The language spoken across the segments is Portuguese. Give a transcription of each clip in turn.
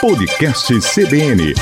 Podcast CBN.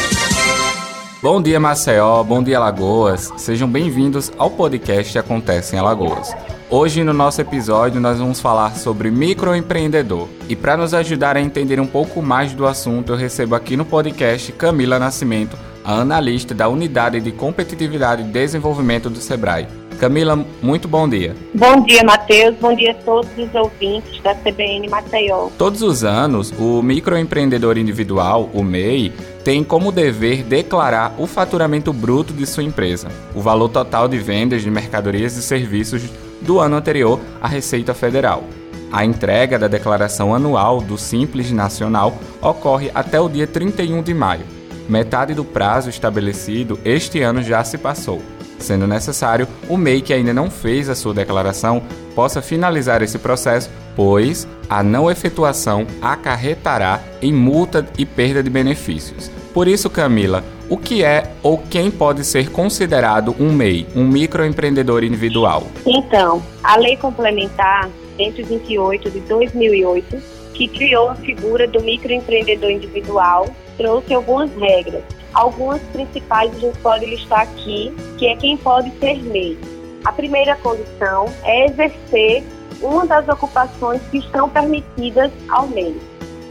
Bom dia, Maceió. Bom dia, Alagoas. Sejam bem-vindos ao podcast Acontece em Alagoas. Hoje, no nosso episódio, nós vamos falar sobre microempreendedor. E para nos ajudar a entender um pouco mais do assunto, eu recebo aqui no podcast Camila Nascimento, a analista da Unidade de Competitividade e Desenvolvimento do SEBRAE. Camila, muito bom dia. Bom dia, Matheus. Bom dia a todos os ouvintes da CBN Maceió. Todos os anos, o microempreendedor individual, o MEI, tem como dever declarar o faturamento bruto de sua empresa, o valor total de vendas de mercadorias e serviços do ano anterior à Receita Federal. A entrega da declaração anual do Simples Nacional ocorre até o dia 31 de maio. Metade do prazo estabelecido este ano já se passou sendo necessário o MEI que ainda não fez a sua declaração possa finalizar esse processo, pois a não efetuação acarretará em multa e perda de benefícios. Por isso, Camila, o que é ou quem pode ser considerado um MEI, um microempreendedor individual? Então, a Lei Complementar 128 de 2008, que criou a figura do microempreendedor individual, trouxe algumas regras Algumas principais a gente pode listar aqui, que é quem pode ser MEI. A primeira condição é exercer uma das ocupações que estão permitidas ao MEI.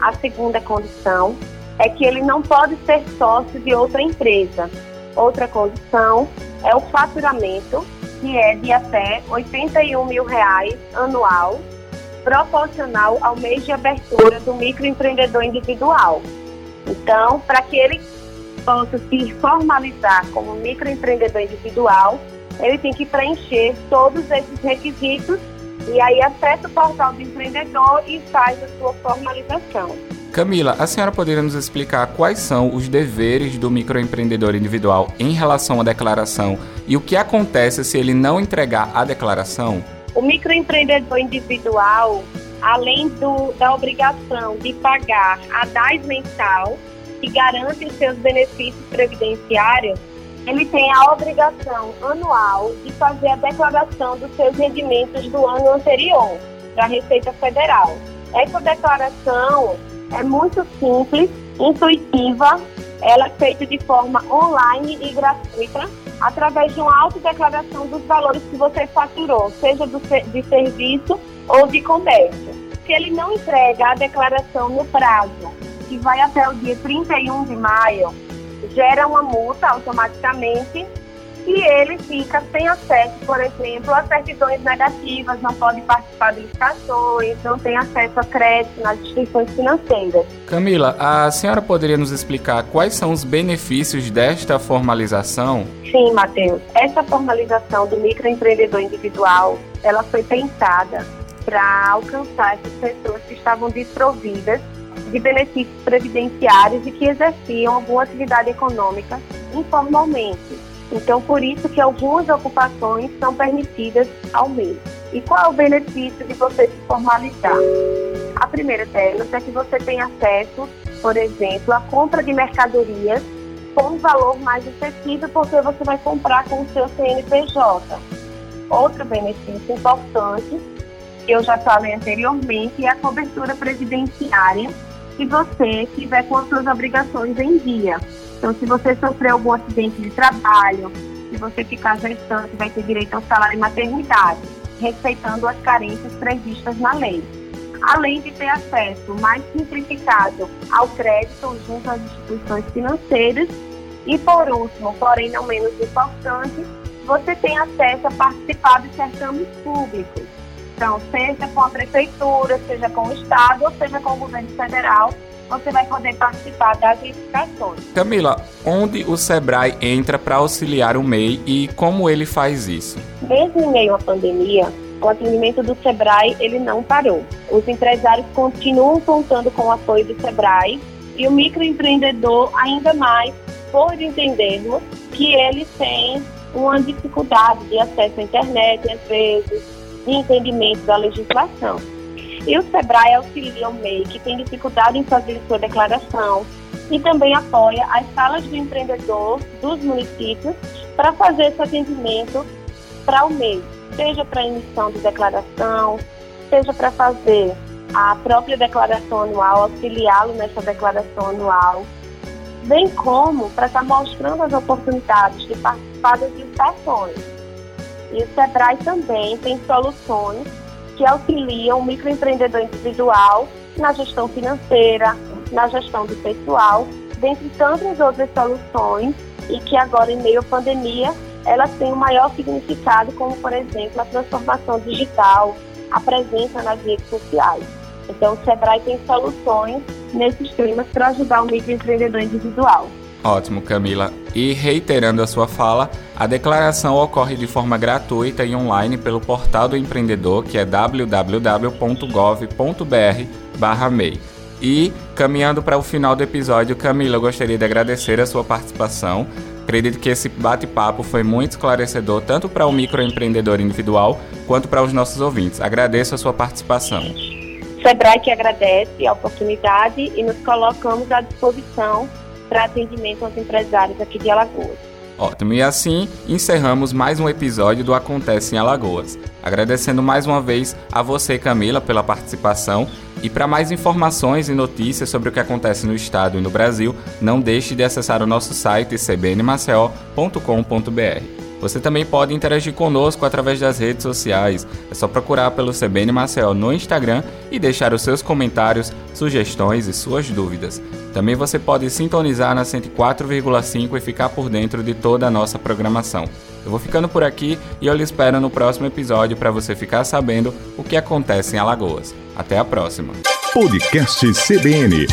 A segunda condição é que ele não pode ser sócio de outra empresa. Outra condição é o faturamento, que é de até 81 mil reais anual, proporcional ao mês de abertura do microempreendedor individual. Então, para que ele possa se formalizar como microempreendedor individual, ele tem que preencher todos esses requisitos e aí acessa o portal do empreendedor e faz a sua formalização. Camila, a senhora poderia nos explicar quais são os deveres do microempreendedor individual em relação à declaração e o que acontece se ele não entregar a declaração? O microempreendedor individual, além do, da obrigação de pagar a DAS mensal, que garante os seus benefícios previdenciários, ele tem a obrigação anual de fazer a declaração dos seus rendimentos do ano anterior para a Receita Federal. Essa declaração é muito simples, intuitiva, ela é feita de forma online e gratuita, através de uma autodeclaração dos valores que você faturou, seja do, de serviço ou de comércio. Se ele não entrega a declaração no prazo que vai até o dia 31 de maio, gera uma multa automaticamente e ele fica sem acesso, por exemplo, a certidões negativas, não pode participar de licitações, não tem acesso a crédito nas instituições financeiras. Camila, a senhora poderia nos explicar quais são os benefícios desta formalização? Sim, Matheus. Essa formalização do microempreendedor individual, ela foi pensada para alcançar essas pessoas que estavam desprovidas de benefícios previdenciários e que exerciam alguma atividade econômica informalmente. Então, por isso que algumas ocupações são permitidas ao mês. E qual é o benefício de você se formalizar? A primeira delas é que você tem acesso, por exemplo, à compra de mercadorias com um valor mais acessível, porque você vai comprar com o seu CNPJ. Outro benefício importante, que eu já falei anteriormente, é a cobertura previdenciária se você tiver com as suas obrigações em dia. Então, se você sofrer algum acidente de trabalho, se você ficar gestante, vai ter direito ao salário e maternidade, respeitando as carências previstas na lei. Além de ter acesso mais simplificado ao crédito junto às instituições financeiras. E, por último, porém não menos importante, você tem acesso a participar de certames públicos então, seja com a prefeitura, seja com o estado, ou seja com o governo federal, você vai poder participar das licitações. Camila, onde o Sebrae entra para auxiliar o MEI e como ele faz isso? Mesmo em meio à pandemia, o atendimento do Sebrae ele não parou. Os empresários continuam contando com o apoio do Sebrae e o microempreendedor ainda mais por entendermos que ele tem uma dificuldade de acesso à internet às vezes, entendimento da legislação. E o SEBRAE auxilia o MEI, que tem dificuldade em fazer sua declaração, e também apoia as salas do empreendedor dos municípios para fazer esse atendimento para o MEI, seja para emissão de declaração, seja para fazer a própria declaração anual, auxiliá-lo nessa declaração anual, bem como para estar mostrando as oportunidades de participar das licitações. E o SEBRAE também tem soluções que auxiliam o microempreendedor individual na gestão financeira, na gestão do pessoal, dentre tantas outras soluções, e que agora, em meio à pandemia, elas têm um maior significado, como, por exemplo, a transformação digital, a presença nas redes sociais. Então, o SEBRAE tem soluções nesses temas para ajudar o microempreendedor individual. Ótimo, Camila. E reiterando a sua fala, a declaração ocorre de forma gratuita e online pelo portal do empreendedor, que é www.gov.br/mei. E caminhando para o final do episódio, Camila, eu gostaria de agradecer a sua participação. Acredito que esse bate-papo foi muito esclarecedor tanto para o microempreendedor individual quanto para os nossos ouvintes. Agradeço a sua participação. Sebrae que agradece a oportunidade e nos colocamos à disposição para atendimento aos empresários aqui de Alagoas. Ótimo, e assim encerramos mais um episódio do Acontece em Alagoas. Agradecendo mais uma vez a você, Camila, pela participação. E para mais informações e notícias sobre o que acontece no estado e no Brasil, não deixe de acessar o nosso site cbnmaceo.com.br. Você também pode interagir conosco através das redes sociais. É só procurar pelo CBN Marcel no Instagram e deixar os seus comentários, sugestões e suas dúvidas. Também você pode sintonizar na 104,5 e ficar por dentro de toda a nossa programação. Eu vou ficando por aqui e eu lhe espero no próximo episódio para você ficar sabendo o que acontece em Alagoas. Até a próxima. Podcast CBN